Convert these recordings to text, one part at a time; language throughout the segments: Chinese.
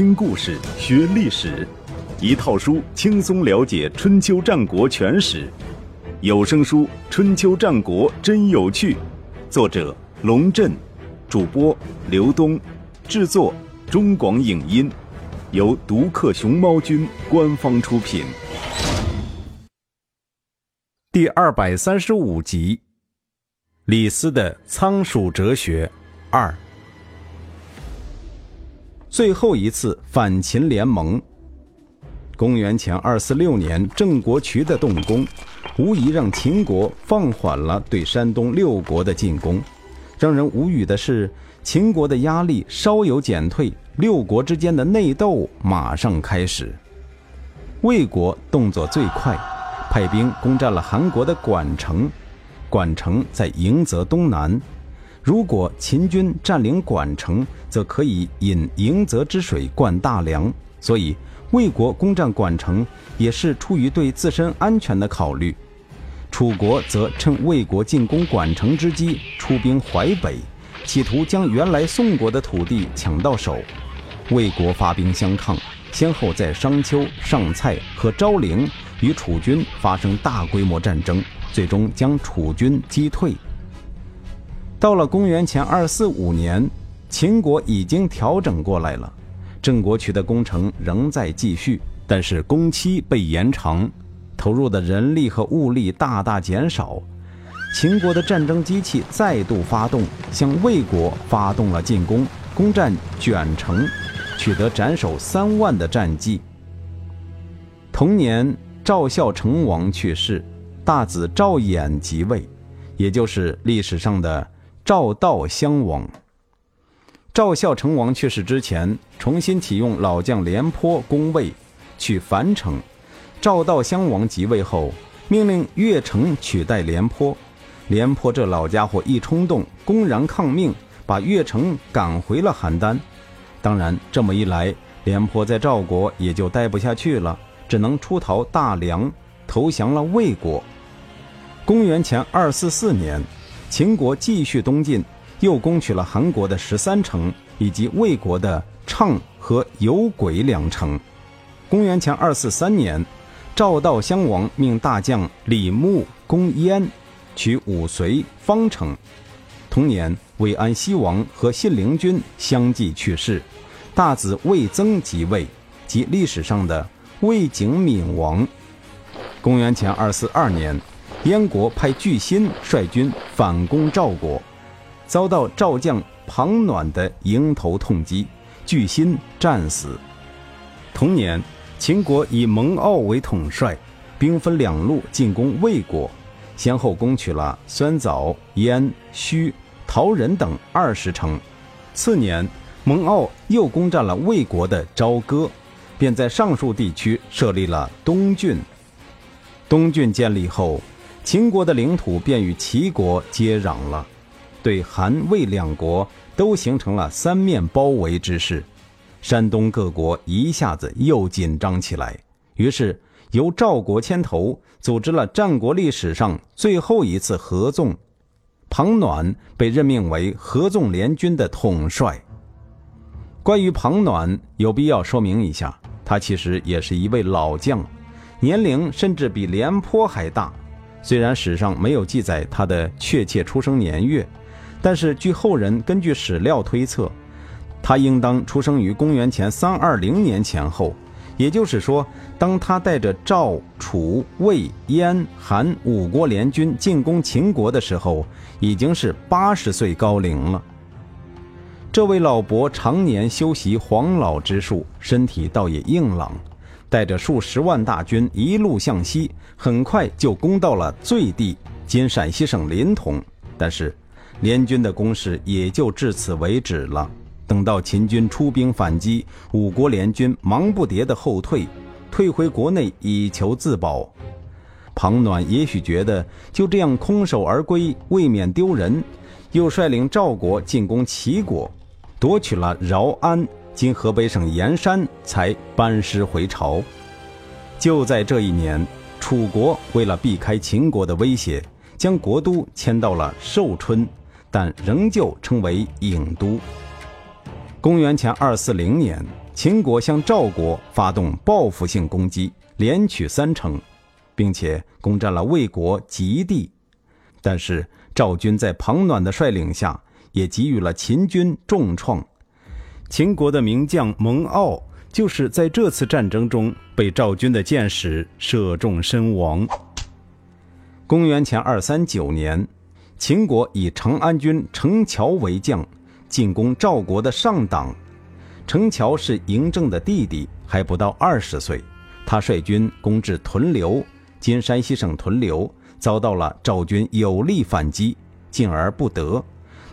听故事学历史，一套书轻松了解春秋战国全史。有声书《春秋战国真有趣》，作者龙震，主播刘东，制作中广影音，由独克熊猫君官方出品。第二百三十五集，李斯的仓鼠哲学二。最后一次反秦联盟。公元前二四六年，郑国渠的动工，无疑让秦国放缓了对山东六国的进攻。让人无语的是，秦国的压力稍有减退，六国之间的内斗马上开始。魏国动作最快，派兵攻占了韩国的管城。管城在迎泽东南。如果秦军占领管城，则可以引迎泽之水灌大梁，所以魏国攻占管城也是出于对自身安全的考虑。楚国则趁魏国进攻管城之机出兵淮北，企图将原来宋国的土地抢到手。魏国发兵相抗，先后在商丘、上蔡和昭陵与楚军发生大规模战争，最终将楚军击退。到了公元前二四五年，秦国已经调整过来了，郑国渠的工程仍在继续，但是工期被延长，投入的人力和物力大大减少。秦国的战争机器再度发动，向魏国发动了进攻，攻占卷城，取得斩首三万的战绩。同年，赵孝成王去世，大子赵衍即位，也就是历史上的。赵道襄王。赵孝成王去世之前，重新启用老将廉颇攻魏，取樊城。赵道襄王即位后，命令乐成取代廉颇。廉颇这老家伙一冲动，公然抗命，把乐成赶回了邯郸。当然，这么一来，廉颇在赵国也就待不下去了，只能出逃大梁，投降了魏国。公元前二四四年。秦国继续东进，又攻取了韩国的十三城以及魏国的畅和有轨两城。公元前二四三年，赵道襄王命大将李牧攻燕，取武遂、方城。同年，魏安西王和信陵君相继去世，大子魏增即位，即历史上的魏景敏王。公元前二四二年。燕国派巨辛率军反攻赵国，遭到赵将庞暖的迎头痛击，巨辛战死。同年，秦国以蒙骜为统帅，兵分两路进攻魏国，先后攻取了酸枣、燕、胥、陶仁等二十城。次年，蒙骜又攻占了魏国的朝歌，便在上述地区设立了东郡。东郡建立后。秦国的领土便与齐国接壤了，对韩魏两国都形成了三面包围之势。山东各国一下子又紧张起来，于是由赵国牵头组织了战国历史上最后一次合纵。庞暖被任命为合纵联军的统帅。关于庞暖，有必要说明一下，他其实也是一位老将，年龄甚至比廉颇还大。虽然史上没有记载他的确切出生年月，但是据后人根据史料推测，他应当出生于公元前三二零年前后。也就是说，当他带着赵、楚、魏、燕、韩五国联军进攻秦国的时候，已经是八十岁高龄了。这位老伯常年修习黄老之术，身体倒也硬朗。带着数十万大军一路向西，很快就攻到了最地（今陕西省临潼）。但是，联军的攻势也就至此为止了。等到秦军出兵反击，五国联军忙不迭的后退，退回国内以求自保。庞暖也许觉得就这样空手而归未免丢人，又率领赵国进攻齐国，夺取了饶安。今河北省盐山才班师回朝。就在这一年，楚国为了避开秦国的威胁，将国都迁到了寿春，但仍旧称为郢都。公元前二四零年，秦国向赵国发动报复性攻击，连取三城，并且攻占了魏国极地。但是赵军在庞暖的率领下，也给予了秦军重创。秦国的名将蒙骜就是在这次战争中被赵军的箭矢射中身亡。公元前二三九年，秦国以长安君程乔为将，进攻赵国的上党。程乔是嬴政的弟弟，还不到二十岁。他率军攻至屯留（今山西省屯留），遭到了赵军有力反击，进而不得。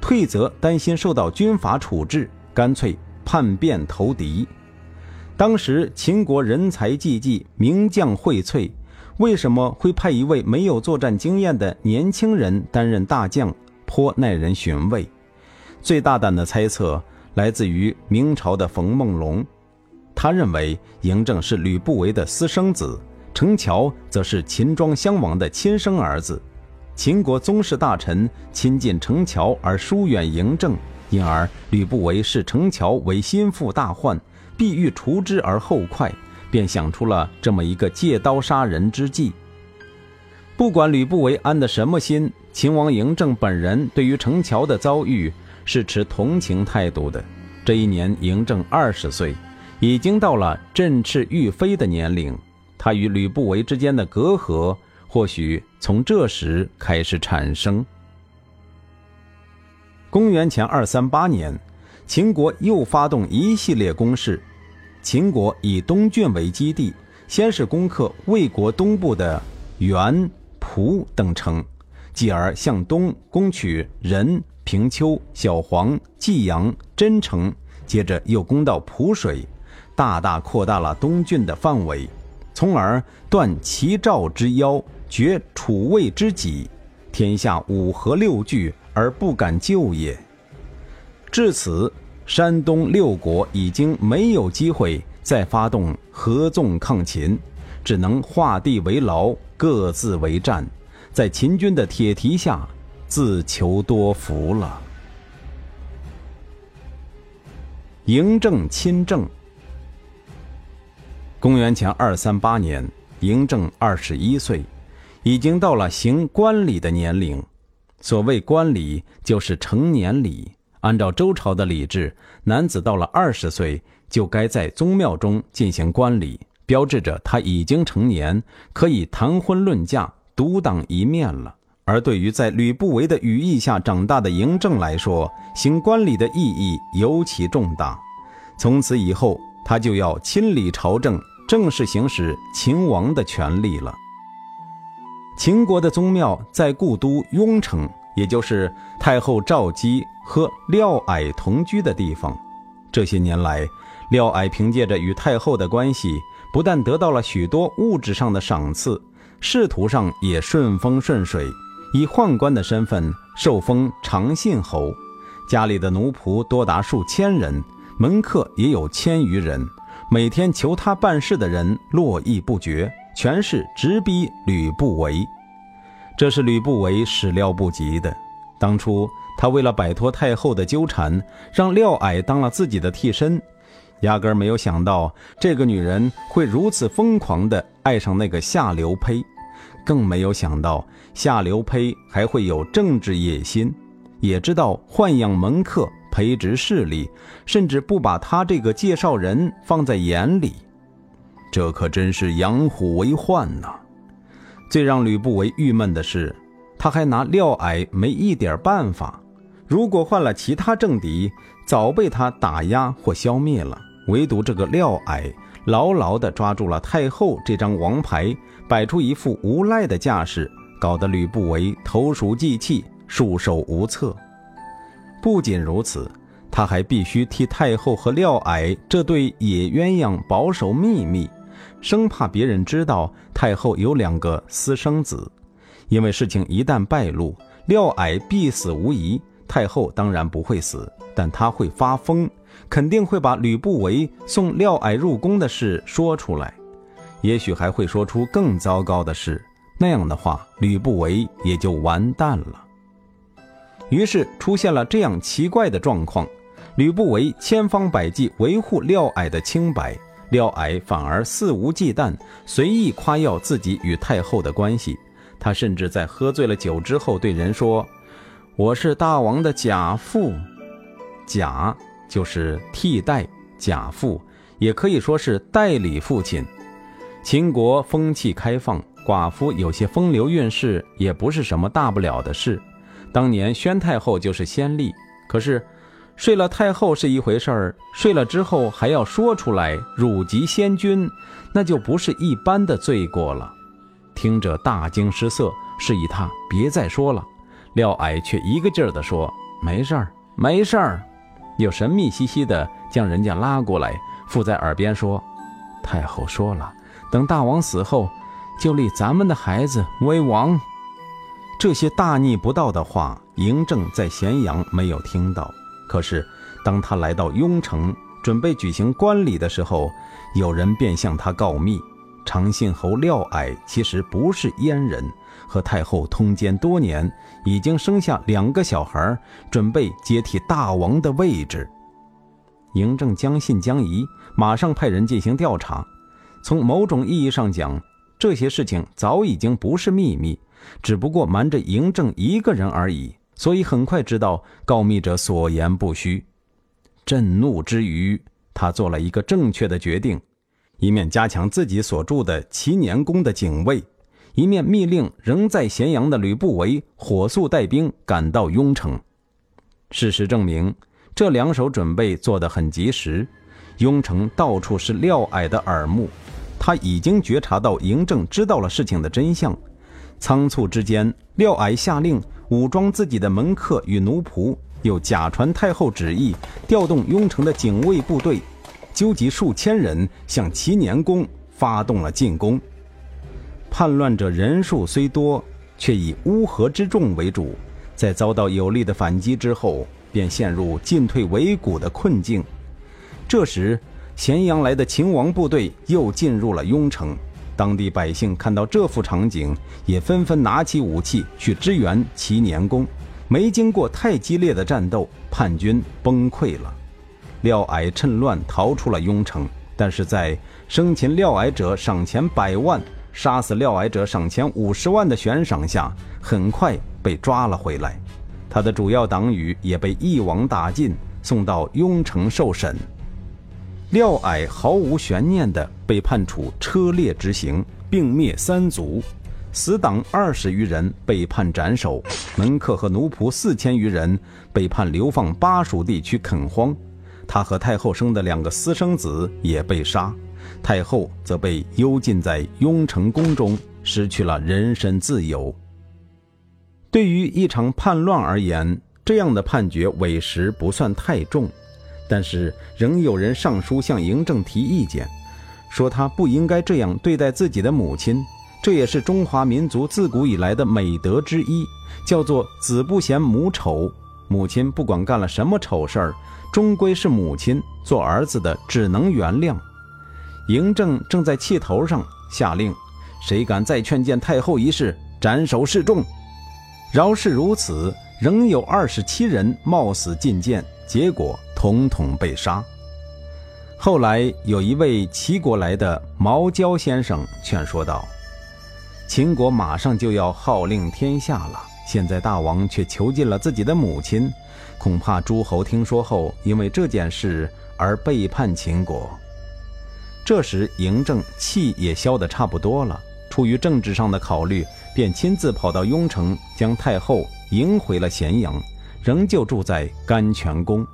退则担心受到军法处置，干脆叛变投敌。当时秦国人才济济，名将荟萃，为什么会派一位没有作战经验的年轻人担任大将？颇耐人寻味。最大胆的猜测。来自于明朝的冯梦龙，他认为嬴政是吕不韦的私生子，程乔则是秦庄襄王的亲生儿子。秦国宗室大臣亲近程乔而疏远嬴政，因而吕不韦视程乔为心腹大患，必欲除之而后快，便想出了这么一个借刀杀人之计。不管吕不韦安的什么心，秦王嬴政本人对于程乔的遭遇。是持同情态度的。这一年，嬴政二十岁，已经到了振翅欲飞的年龄。他与吕不韦之间的隔阂，或许从这时开始产生。公元前二三八年，秦国又发动一系列攻势。秦国以东郡为基地，先是攻克魏国东部的原、蒲等城，继而向东攻取仁。平丘、小黄、济阳、真城，接着又攻到蒲水，大大扩大了东郡的范围，从而断齐赵之腰，绝楚魏之己，天下五河六郡而不敢救也。至此，山东六国已经没有机会再发动合纵抗秦，只能画地为牢，各自为战，在秦军的铁蹄下。自求多福了。嬴政亲政。公元前二三八年，嬴政二十一岁，已经到了行冠礼的年龄。所谓冠礼，就是成年礼。按照周朝的礼制，男子到了二十岁，就该在宗庙中进行冠礼，标志着他已经成年，可以谈婚论嫁，独当一面了。而对于在吕不韦的羽翼下长大的嬴政来说，行冠礼的意义尤其重大。从此以后，他就要亲理朝政，正式行使秦王的权利了。秦国的宗庙在故都雍城，也就是太后赵姬和廖矮同居的地方。这些年来，廖矮凭借着与太后的关系，不但得到了许多物质上的赏赐，仕途上也顺风顺水。以宦官的身份受封长信侯，家里的奴仆多达数千人，门客也有千余人，每天求他办事的人络绎不绝，全是直逼吕不韦。这是吕不韦始料不及的。当初他为了摆脱太后的纠缠，让廖矮当了自己的替身，压根没有想到这个女人会如此疯狂地爱上那个下流胚。更没有想到下流胚还会有政治野心，也知道豢养门客、培植势力，甚至不把他这个介绍人放在眼里。这可真是养虎为患呐！最让吕不韦郁闷的是，他还拿廖矮没一点办法。如果换了其他政敌，早被他打压或消灭了。唯独这个廖矮。牢牢地抓住了太后这张王牌，摆出一副无赖的架势，搞得吕不韦投鼠忌器，束手无策。不仅如此，他还必须替太后和廖矮这对野鸳鸯保守秘密，生怕别人知道太后有两个私生子。因为事情一旦败露，廖矮必死无疑，太后当然不会死，但她会发疯。肯定会把吕不韦送廖矮入宫的事说出来，也许还会说出更糟糕的事。那样的话，吕不韦也就完蛋了。于是出现了这样奇怪的状况：吕不韦千方百计维护廖矮的清白，廖矮反而肆无忌惮，随意夸耀自己与太后的关系。他甚至在喝醉了酒之后对人说：“我是大王的假父，假就是替代，假父也可以说是代理父亲。”秦国风气开放，寡妇有些风流韵事也不是什么大不了的事。当年宣太后就是先例，可是。睡了太后是一回事儿，睡了之后还要说出来辱及先君，那就不是一般的罪过了。听着大惊失色，示意他别再说了。廖矮却一个劲儿地说：“没事儿，没事儿。”又神秘兮兮地将人家拉过来，附在耳边说：“太后说了，等大王死后，就立咱们的孩子为王。”这些大逆不道的话，嬴政在咸阳没有听到。可是，当他来到雍城，准备举行官礼的时候，有人便向他告密：长信侯廖矮其实不是阉人，和太后通奸多年，已经生下两个小孩，准备接替大王的位置。嬴政将信将疑，马上派人进行调查。从某种意义上讲，这些事情早已经不是秘密，只不过瞒着嬴政一个人而已。所以很快知道告密者所言不虚，震怒之余，他做了一个正确的决定：一面加强自己所住的齐年宫的警卫，一面密令仍在咸阳的吕不韦火速带兵赶到雍城。事实证明，这两手准备做得很及时。雍城到处是廖矮的耳目，他已经觉察到嬴政知道了事情的真相。仓促之间，廖矮下令。武装自己的门客与奴仆，又假传太后旨意，调动雍城的警卫部队，纠集数千人向齐年宫发动了进攻。叛乱者人数虽多，却以乌合之众为主，在遭到有力的反击之后，便陷入进退维谷的困境。这时，咸阳来的秦王部队又进入了雍城。当地百姓看到这幅场景，也纷纷拿起武器去支援齐年宫。没经过太激烈的战斗，叛军崩溃了。廖矮趁乱逃出了雍城，但是在生擒廖矮者赏钱百万，杀死廖矮者赏钱五十万的悬赏下，很快被抓了回来。他的主要党羽也被一网打尽，送到雍城受审。廖矮毫无悬念地被判处车裂之刑，并灭三族；死党二十余人被判斩首，门客和奴仆四千余人被判流放巴蜀地区垦荒。他和太后生的两个私生子也被杀，太后则被幽禁在雍城宫中，失去了人身自由。对于一场叛乱而言，这样的判决委实不算太重。但是仍有人上书向嬴政提意见，说他不应该这样对待自己的母亲。这也是中华民族自古以来的美德之一，叫做“子不嫌母丑”。母亲不管干了什么丑事儿，终归是母亲，做儿子的只能原谅。嬴政正在气头上，下令：谁敢再劝谏太后一事，斩首示众。饶是如此，仍有二十七人冒死进谏，结果。统统被杀。后来有一位齐国来的毛焦先生劝说道：“秦国马上就要号令天下了，现在大王却囚禁了自己的母亲，恐怕诸侯听说后，因为这件事而背叛秦国。”这时嬴政气也消得差不多了，出于政治上的考虑，便亲自跑到雍城，将太后迎回了咸阳，仍旧住在甘泉宫。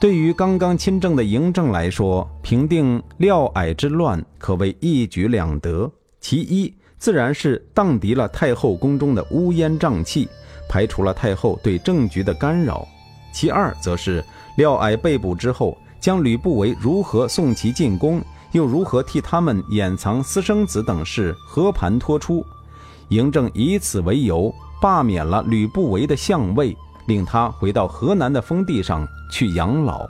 对于刚刚亲政的嬴政来说，平定廖矮之乱可谓一举两得。其一，自然是荡涤了太后宫中的乌烟瘴气，排除了太后对政局的干扰；其二，则是廖矮被捕之后，将吕不韦如何送其进宫，又如何替他们掩藏私生子等事和盘托出。嬴政以此为由，罢免了吕不韦的相位。令他回到河南的封地上去养老。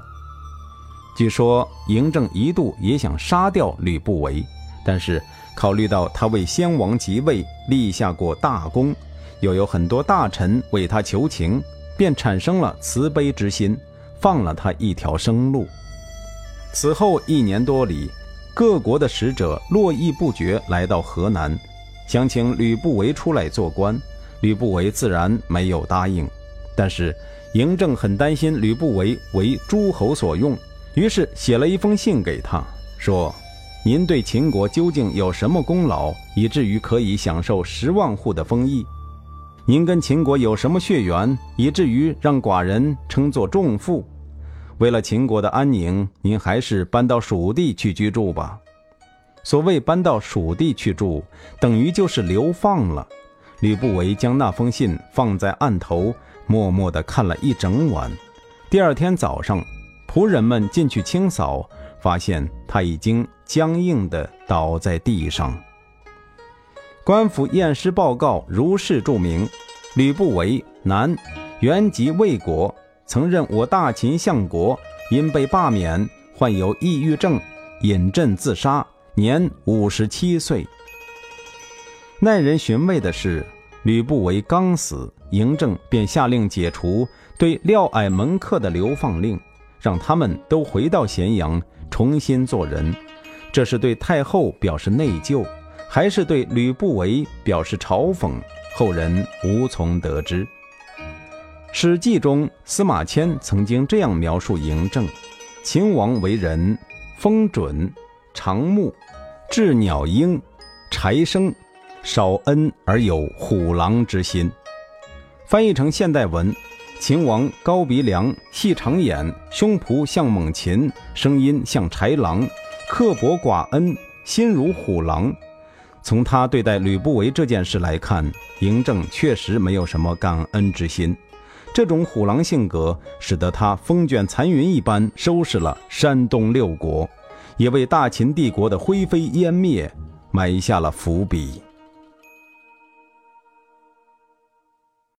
据说嬴政一度也想杀掉吕不韦，但是考虑到他为先王即位立下过大功，又有很多大臣为他求情，便产生了慈悲之心，放了他一条生路。此后一年多里，各国的使者络绎不绝来到河南，想请吕不韦出来做官。吕不韦自然没有答应，但是嬴政很担心吕不韦为诸侯所用，于是写了一封信给他，说：“您对秦国究竟有什么功劳，以至于可以享受十万户的封邑？您跟秦国有什么血缘，以至于让寡人称作重父？为了秦国的安宁，您还是搬到蜀地去居住吧。所谓搬到蜀地去住，等于就是流放了。”吕不韦将那封信放在案头，默默地看了一整晚。第二天早上，仆人们进去清扫，发现他已经僵硬地倒在地上。官府验尸报告如是注明：吕不韦，男，原籍魏国，曾任我大秦相国，因被罢免，患有抑郁症，饮鸩自杀，年五十七岁。耐人寻味的是。吕不韦刚死，嬴政便下令解除对廖矮门客的流放令，让他们都回到咸阳重新做人。这是对太后表示内疚，还是对吕不韦表示嘲讽？后人无从得知。《史记》中司马迁曾经这样描述嬴政：秦王为人，风准，长目，鸷鸟鹰，柴生。少恩而有虎狼之心。翻译成现代文：秦王高鼻梁，细长眼，胸脯像猛禽，声音像豺狼，刻薄寡恩，心如虎狼。从他对待吕不韦这件事来看，嬴政确实没有什么感恩之心。这种虎狼性格，使得他风卷残云一般收拾了山东六国，也为大秦帝国的灰飞烟灭埋下了伏笔。